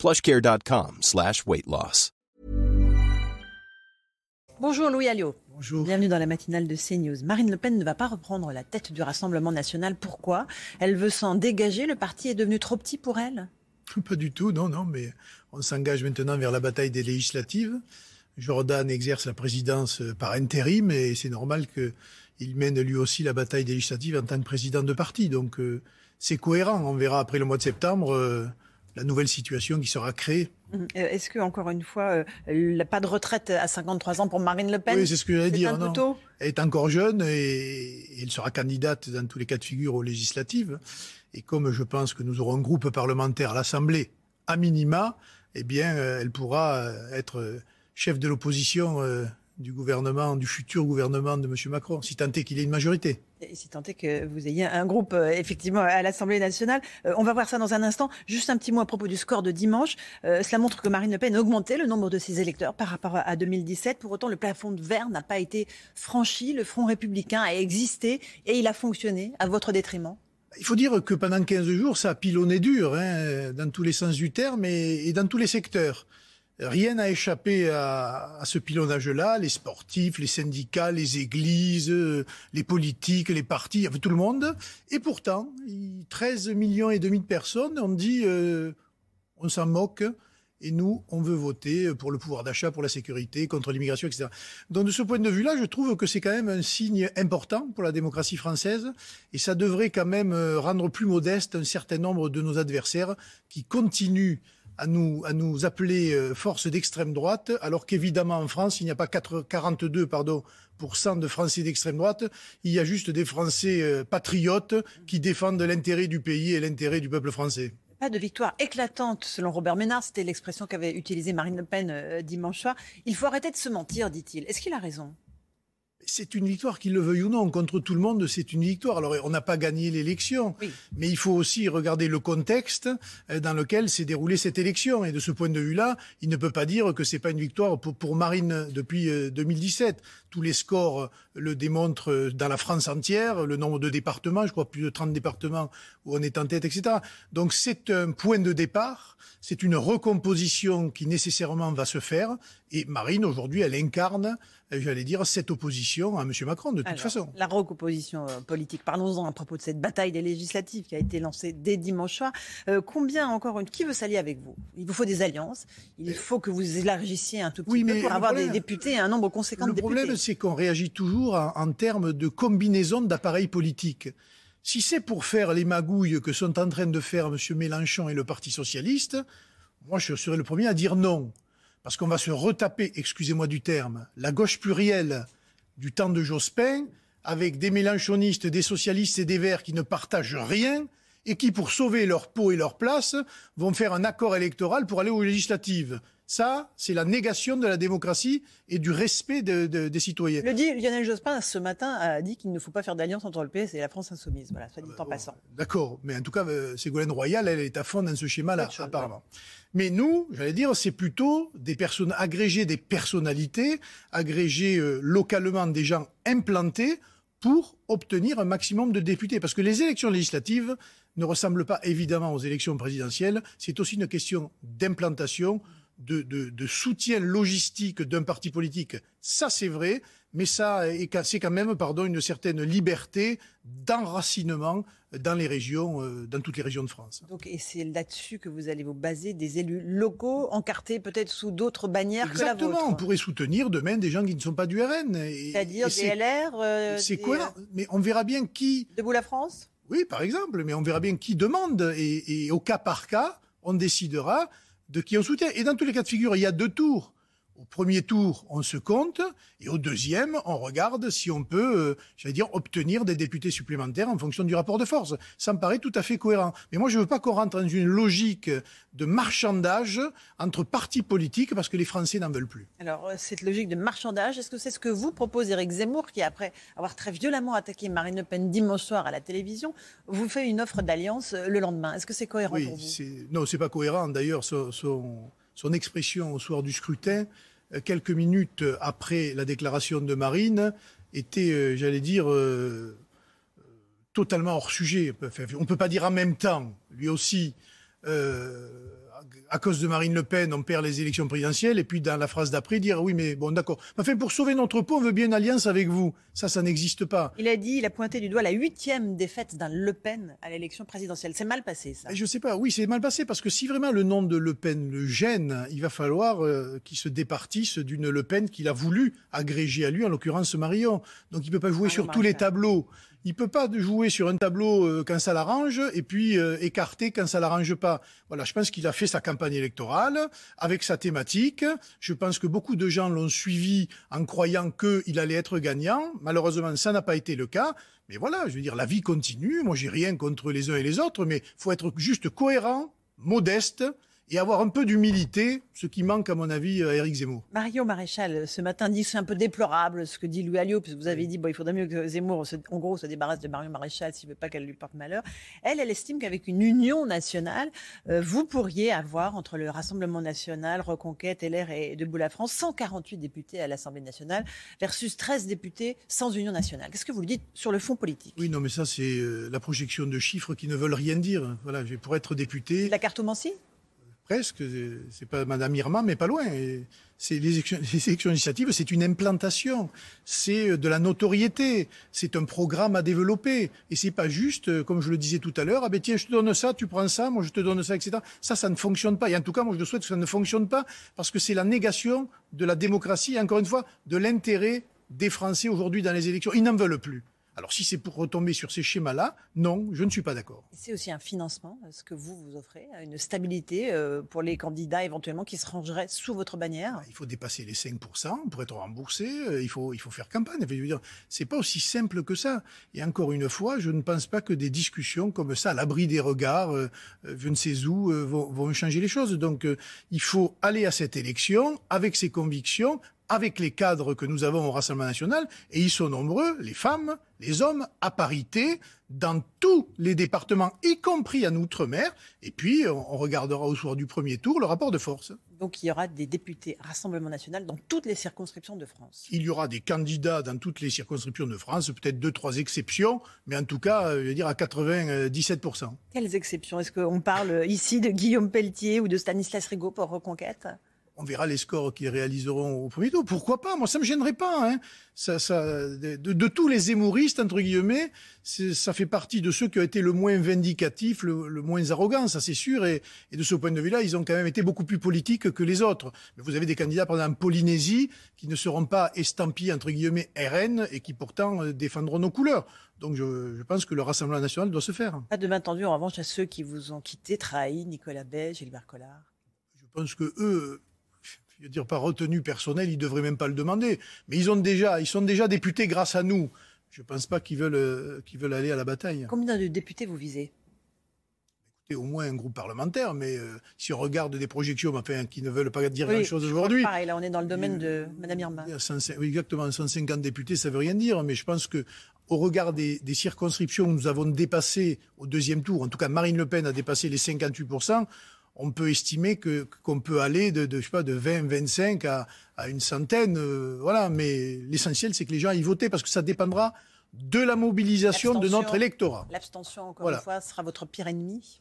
plushcare.com slash weight loss. Bonjour Louis Alliot. Bonjour. Bienvenue dans la matinale de CNews. Marine Le Pen ne va pas reprendre la tête du Rassemblement national. Pourquoi? Elle veut s'en dégager. Le parti est devenu trop petit pour elle? Pas du tout, non, non, mais on s'engage maintenant vers la bataille des législatives. Jordan exerce la présidence par intérim et c'est normal qu'il mène lui aussi la bataille des législatives en tant que président de parti. Donc euh, c'est cohérent. On verra après le mois de septembre euh, la nouvelle situation qui sera créée. Euh, Est-ce que, encore une fois, euh, pas de retraite à 53 ans pour Marine Le Pen Oui, c'est ce que j'allais dire. non. tôt Elle est encore jeune et elle sera candidate dans tous les cas de figure aux législatives. Et comme je pense que nous aurons un groupe parlementaire à l'Assemblée, à minima, eh bien, euh, elle pourra euh, être chef de l'opposition euh, du gouvernement, du futur gouvernement de M. Macron, si tant est qu'il ait une majorité. Et si tant est que vous ayez un groupe, euh, effectivement, à l'Assemblée nationale. Euh, on va voir ça dans un instant. Juste un petit mot à propos du score de dimanche. Euh, cela montre que Marine Le Pen a augmenté le nombre de ses électeurs par rapport à 2017. Pour autant, le plafond de verre n'a pas été franchi. Le Front républicain a existé et il a fonctionné à votre détriment. Il faut dire que pendant 15 jours, ça a pilonné dur, hein, dans tous les sens du terme et, et dans tous les secteurs. Rien n'a échappé à, ce pilonnage-là, les sportifs, les syndicats, les églises, euh, les politiques, les partis, tout le monde. Et pourtant, il- 13 millions et demi de personnes ont dit euh, on s'en moque et nous, on veut voter pour le pouvoir d'achat, pour la sécurité, contre l'immigration, etc. Donc de ce point de vue-là, je trouve que c'est quand même un signe important pour la démocratie française et ça devrait quand même euh, rendre plus modeste un certain nombre de nos adversaires qui continuent à nous, à nous appeler euh, force d'extrême droite, alors qu'évidemment en France, il n'y a pas 4 42 pardon, de Français d'extrême droite, il y a juste des Français euh, patriotes qui défendent l'intérêt du pays et l'intérêt du peuple français. Pas de victoire éclatante, selon Robert Ménard. C'était l'expression qu'avait utilisée Marine Le Pen euh, dimanche soir. Il faut arrêter de se mentir, dit-il. Est-ce qu'il a raison? C'est une victoire, qu'il le veuille ou non. Contre tout le monde, c'est une victoire. Alors, on n'a pas gagné l'élection, Oui. mais il faut aussi regarder le contexte euh, dans lequel s'est déroulée cette élection. Et de ce point de vue-là, il ne peut pas dire que c'est pas une victoire pour, Marine depuis euh, 2017. Tous les scores euh, le démontrent euh, dans la France entière, le nombre de départements, je crois plus de 30 départements où on est en tête, etc. Donc, c'est un point de départ. C'est une recomposition qui nécessairement va se faire. Et Marine, aujourd'hui, elle incarne, euh, j'allais dire, cette opposition à M. Macron, de toute Alors, façon. La recomposition politique. Parlons-en à propos de cette bataille des législatives qui a été lancée dès dimanche soir. Euh, combien, encore une, qui veut s'allier avec vous? Il vous faut des alliances. Il faut que vous élargissiez un tout petit Oui, peu mais pour le avoir des députés, un nombre conséquent Le de députés. problème, c'est qu'on réagit toujours en, termes de combinaison d'appareils politiques. Si c'est pour faire les magouilles que sont en train de faire M. Mélenchon et le Parti socialiste, moi je serais le premier à dire non. Parce qu'on va se retaper, excusez-moi du terme, la gauche plurielle du temps de Jospin, avec des mélenchonistes, des socialistes et des verts qui ne partagent rien et qui, pour sauver leur peau et leur place, vont faire un accord électoral pour aller aux législatives. Ça, c'est la négation de la démocratie et du respect de- de- des citoyens. Le dit Lionel Jospin ce matin a dit qu'il ne faut pas faire d'alliance entre le PS et la France insoumise. Voilà, soit dit en passant. D'accord, mais en tout cas, euh, Ségolène Royal, elle est à fond dans ce schéma-là, apparemment. Mais nous, j'allais dire, c'est plutôt des personnes agrégées, des personnalités, agrégées euh, localement des gens implantés pour obtenir un maximum de députés. Parce que les élections législatives ne ressemblent pas évidemment aux élections présidentielles. C'est aussi une question d'implantation, de, de- de soutien logistique d'un parti politique. Ça, c'est vrai, mais ça, c'est quand même, pardon, une certaine liberté d'enracinement dans les régions, euh, dans toutes les régions de France. Donc, et c'est là-dessus que vous allez vous baser des élus locaux, encartés peut-être sous d'autres bannières que la Exactement, on vôtre. pourrait soutenir demain des gens qui ne sont pas du RN. C'est-à-dire des LR euh, C'est des, cohérent, mais on verra bien qui, euh, Debout la France? Oui, par exemple, mais on verra bien qui demande, et, et au cas par cas, on décidera de qui on soutient. Et dans tous les cas de figure, il y a deux tours. Au premier tour, on se compte, et au deuxième, on regarde si on peut, euh, j'allais dire, obtenir des députés supplémentaires en fonction du rapport de force. Ça me paraît tout à fait cohérent. Mais moi, je ne veux pas qu'on rentre dans une logique de marchandage entre partis politiques parce que les Français n'en veulent plus. Alors, euh, cette logique de marchandage, est-ce que c'est ce que vous propose Éric Zemmour, qui, après avoir très violemment attaqué Marine Le Pen dimanche soir à la télévision, vous fait une offre d'alliance euh, le lendemain? Est-ce que c'est cohérent pour vous? Non, c'est pas cohérent. D'ailleurs, son, son expression au soir du scrutin, quelques minutes après la déclaration de Marine, était, euh, j'allais dire, euh, totalement hors sujet. On ne peut pas dire en même temps, lui aussi, à cause de Marine Le Pen, on perd les élections présidentielles, et puis dans la phrase d'après, dire oui, mais bon, d'accord. Enfin, pour sauver notre peau, on veut bien une alliance avec vous. Ça, ça n'existe pas. Il a dit, il a pointé du doigt la huitième défaite d'un Le Pen à l'élection présidentielle. C'est mal passé, ça. Je sais pas. Oui, c'est mal passé parce que si vraiment le nom de Le Pen le gêne, il va falloir euh, qu'il se départisse d'une Le Pen qu'il a voulu agréger à lui, en l'occurrence Marion. Donc, il peut pas jouer sur tous les tableaux. Il peut pas jouer sur un tableau euh, quand ça l'arrange et puis euh, écarter quand ça l'arrange pas. Voilà, je pense qu'il a fait sa campagne électorale avec sa thématique. Je pense que beaucoup de gens l'ont suivi en croyant qu'il allait être gagnant. Malheureusement, ça n'a pas été le cas. Mais voilà, je veux dire, la vie continue. Moi, j'ai rien contre les uns et les autres, mais faut être juste cohérent, modeste et avoir un peu d'humilité, ce qui manque à mon avis à Éric Zemmour. Mario Maréchal, ce matin dit c'est un peu déplorable ce que dit Louis Alliot, puisque vous avez dit bon, il faudrait mieux que Zemmour, en gros, se débarrasse de Mario Maréchal s'il veut pas qu'elle lui porte malheur. Elle, elle estime qu'avec une union nationale, euh, vous pourriez avoir entre le Rassemblement national, Reconquête, LR et Debout la France 148 députés à l'Assemblée nationale versus 13 députés sans union nationale. Qu'est-ce que vous le dites sur le fond politique? Oui, non, mais ça c'est euh, la projection de chiffres qui ne veulent rien dire. Voilà, pour être député. La cartomancie presque. C'est pas Madame Irma, mais pas loin. C'est les élections, législatives, c'est une implantation, c'est de la notoriété, c'est un programme à développer. Et c'est pas juste, comme je le disais tout à l'heure, ah ben tiens, je te donne ça, tu prends ça, moi je te donne ça, etc. Ça, ça ne fonctionne pas. Et en tout cas, moi je souhaite que ça ne fonctionne pas parce que c'est la négation de la démocratie et encore une fois de l'intérêt des Français aujourd'hui dans les élections. Ils n'en veulent plus. Alors si c'est pour retomber sur ces schémas-là, non, je ne suis pas d'accord. C'est aussi un financement, euh, ce que vous vous offrez, une stabilité euh, pour les candidats éventuellement qui se rangeraient sous votre bannière Il faut dépasser les 5% pour être remboursé, euh, il faut, il faut faire campagne. Ce n'est c'est pas aussi simple que ça. Et encore une fois, je ne pense pas que des discussions comme ça, à l'abri des regards, je ne sais où, vont, vont, changer les choses. Donc il faut aller à cette élection avec ses convictions, avec les cadres que nous avons au Rassemblement national, et ils sont nombreux, les femmes, les hommes, à parité, dans tous les départements, y compris en Outre-mer, et puis on regardera au soir du premier tour le rapport de force. Donc il y aura des députés Rassemblement national dans toutes les circonscriptions de France. Il y aura des candidats dans toutes les circonscriptions de France, peut-être deux, trois exceptions, mais en tout cas, je veux dire à 97%. Quelles exceptions? Est-ce qu'on parle ici de Guillaume Pelletier ou de Stanislas Rigaud pour Reconquête? On verra les scores qu'ils réaliseront au premier tour. Pourquoi pas? Moi, ça me gênerait pas. Hein. Ça, ça, de, tous les hémoristes, entre guillemets, ça fait partie de ceux qui ont été le moins vindicatifs, le, moins arrogants, ça c'est sûr. Et, de ce point de vue-là, ils ont quand même été beaucoup plus politiques que les autres. Mais vous avez des candidats, par exemple, en Polynésie, qui ne seront pas estampillés, entre guillemets, RN, et qui pourtant euh, défendront nos couleurs. Donc je, pense que le Rassemblement national doit se faire. Pas de main tendue, en revanche, à ceux qui vous ont quitté, trahi, Nicolas Bay, Gilbert Collard Je pense que eux, je veux dire, par retenue personnelle, ils ne devraient même pas le demander. Mais ils, ont déjà, ils sont déjà députés grâce à nous. Je ne pense pas qu'ils veulent, euh, qu'ils veulent aller à la bataille. Combien de députés vous visez? Écoutez, au moins un groupe parlementaire, mais euh, si on regarde des projections enfin, qui ne veulent pas dire grand-chose aujourd'hui... Pareil, là on est dans le domaine de Mme Irma. oui, exactement, 150 députés, ça ne veut rien dire, mais je pense que au regard des, des, circonscriptions où nous avons dépassé au deuxième tour, en tout cas Marine Le Pen a dépassé les 58%, on peut estimer que qu'on peut aller de, de, je sais pas de 20 25 à, à une centaine euh, voilà mais l'essentiel c'est que les gens y votent parce que ça dépendra de la mobilisation de notre électorat. L'abstention encore une fois sera votre pire ennemi.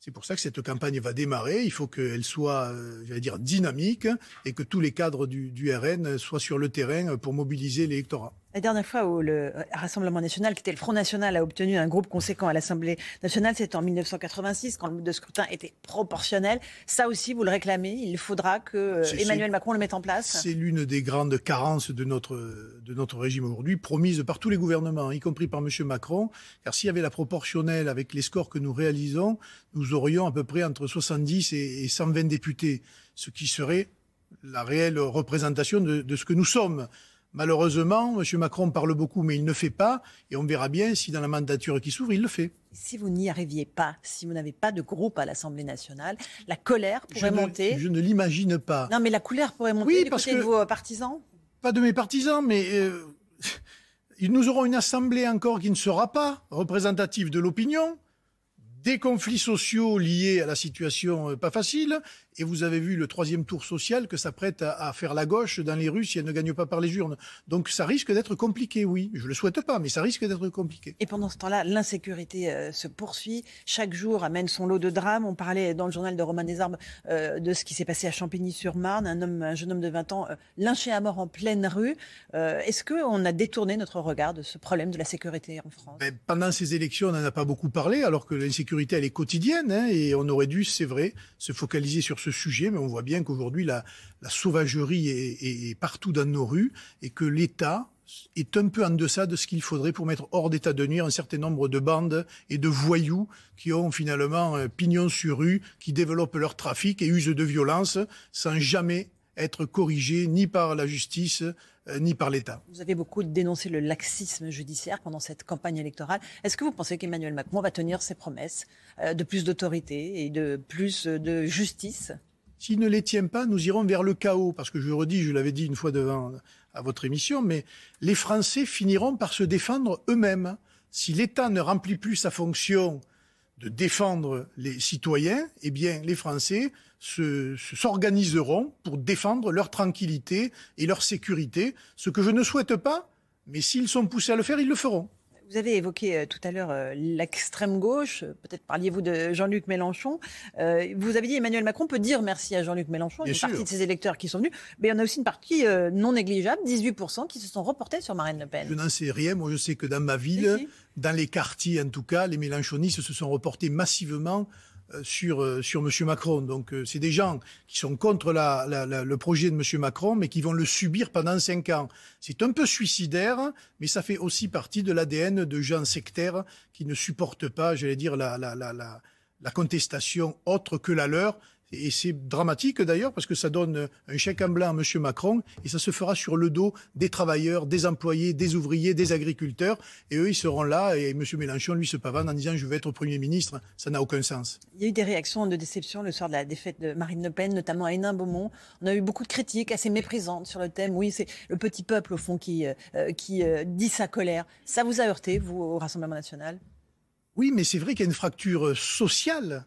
C'est pour ça que cette campagne va démarrer. Il faut qu'elle soit, euh, j'allais dire, dynamique et que tous les cadres du, du RN soient sur le terrain pour mobiliser l'électorat. La dernière fois où le Rassemblement national, qui était le Front national, a obtenu un groupe conséquent à l'Assemblée nationale, c'était en 1986, quand le mode de scrutin était proportionnel. Ça aussi, vous le réclamez. Il faudra que euh, Emmanuel Macron le mette en place? C'est l'une des grandes carences de notre, de notre régime aujourd'hui, promise par tous les gouvernements, y compris par M. Macron. Car s'il y avait la proportionnelle avec les scores que nous réalisons, nous aurions à peu près entre 70 et 120 députés, ce qui serait la réelle représentation de, de ce que nous sommes. Malheureusement, M. Macron parle beaucoup, mais il ne fait pas. Et on verra bien si dans la mandature qui s'ouvre, il le fait. Si vous n'y arriviez pas, si vous n'avez pas de groupe à l'Assemblée nationale, la colère pourrait monter. Je ne l'imagine pas. Non, mais la colère pourrait monter oui, du côté de vos partisans? Pas de mes partisans, mais euh, nous aurons une Assemblée encore qui ne sera pas représentative de l'opinion des conflits sociaux liés à la situation euh, pas facile, et vous avez vu le troisième tour social que s'apprête à, à, faire la gauche dans les rues si elle ne gagne pas par les urnes. Donc ça risque d'être compliqué, oui. Je le souhaite pas, mais ça risque d'être compliqué. Et pendant ce temps-là, l'insécurité euh, se poursuit. Chaque jour amène son lot de drames. On parlait dans le journal de Romain Desarbes euh, de ce qui s'est passé à Champigny-sur-Marne, un homme, un jeune homme de 20 ans euh, lynché à mort en pleine rue. Est-ce qu'on a détourné notre regard de ce problème de la sécurité en France? Ben, Pendant ces élections, on n'en a pas beaucoup parlé, alors que l'insécurité elle est quotidienne, hein, et on aurait dû, c'est vrai, se focaliser sur ce sujet, mais on voit bien qu'aujourd'hui, la, sauvagerie est, partout dans nos rues et que l'État est un peu en deçà de ce qu'il faudrait pour mettre hors d'état de nuire un certain nombre de bandes et de voyous qui ont finalement pignon sur rue, qui développent leur trafic et usent de violence sans jamais être corrigés ni par la justice ni par l'État. Vous avez beaucoup dénoncé le laxisme judiciaire pendant cette campagne électorale. Est-ce que vous pensez qu'Emmanuel Macron va tenir ses promesses euh, de plus d'autorité et de plus de justice? S'il ne les tient pas, nous irons vers le chaos. Parce que je redis, je l'avais dit une fois devant à votre émission, mais les Français finiront par se défendre eux-mêmes. Si l'État ne remplit plus sa fonction de défendre les citoyens, eh bien, les Français s'organiseront pour défendre leur tranquillité et leur sécurité, ce que je ne souhaite pas, mais s'ils sont poussés à le faire, ils le feront. Vous avez évoqué euh, tout à l'heure euh, l'extrême gauche, peut-être parliez-vous de Jean-Luc Mélenchon. Euh, vous avez dit Emmanuel Macron peut dire merci à Jean-Luc Mélenchon, il y a une partie de ses électeurs qui sont venus, mais il y en a aussi une partie non négligeable, 18%, qui se sont reportés sur Marine Le Pen. Je n'en sais rien, moi je sais que dans ma ville, dans les quartiers en tout cas, les Mélenchonistes se sont reportés massivement euh, sur, euh, sur M. Macron. Donc euh, c'est des gens qui sont contre le projet de M. Macron, mais qui vont le subir pendant cinq ans. C'est un peu suicidaire, mais ça fait aussi partie de l'ADN de gens sectaires qui ne supportent pas, j'allais dire, la, la, la, la contestation autre que la leur. Et c'est dramatique d'ailleurs parce que ça donne un chèque en blanc à M. Macron et ça se fera sur le dos des travailleurs, des employés, des ouvriers, des agriculteurs. Et eux, ils seront là et M. Mélenchon, lui, se pavane en disant je vais être Premier ministre. Ça n'a aucun sens. Il y a eu des réactions de déception le soir de la défaite de Marine Le Pen, notamment à Hénin-Beaumont. On a eu beaucoup de critiques assez méprisantes sur le thème. Oui, c'est le petit peuple, au fond, qui, euh, qui euh, dit sa colère. Ça vous a heurté, vous, au Rassemblement national? Oui, mais c'est vrai qu'il y a une fracture euh, sociale.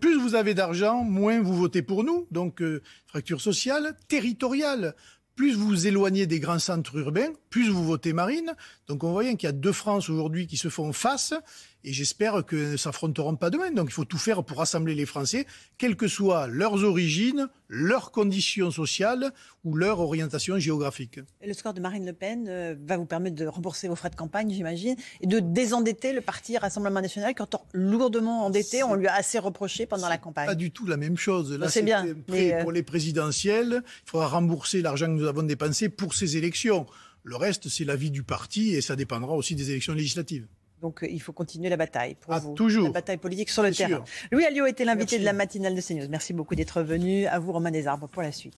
Plus vous avez d'argent, moins vous votez pour nous. Donc, euh, fracture sociale, territoriale. Plus vous vous éloignez des grands centres urbains, plus vous votez Marine. Donc, on voit bien qu'il y a deux France aujourd'hui qui se font face et j'espère que ne s'affronteront pas demain. Donc il faut tout faire pour rassembler les Français, quelles que soient leurs origines, leurs conditions sociales ou leur orientation géographique. Le score de Marine Le Pen euh, va vous permettre de rembourser vos frais de campagne, j'imagine, et de désendetter le parti Rassemblement National qui est lourdement endetté. On lui a assez reproché pendant la campagne. Pas du tout la même chose. Là, c'est bien. Euh, pour les présidentielles, il faudra rembourser l'argent que nous avons dépensé pour ces élections. Le reste, c'est la vie du parti et ça dépendra aussi des élections législatives. Donc euh, il faut continuer la bataille pour ah, vous. Toujours. La bataille politique sur le terrain. Louis Alliot était l'invité de la matinale de CNews. Merci beaucoup d'être venu. À vous, Romain Desarbres, pour la suite.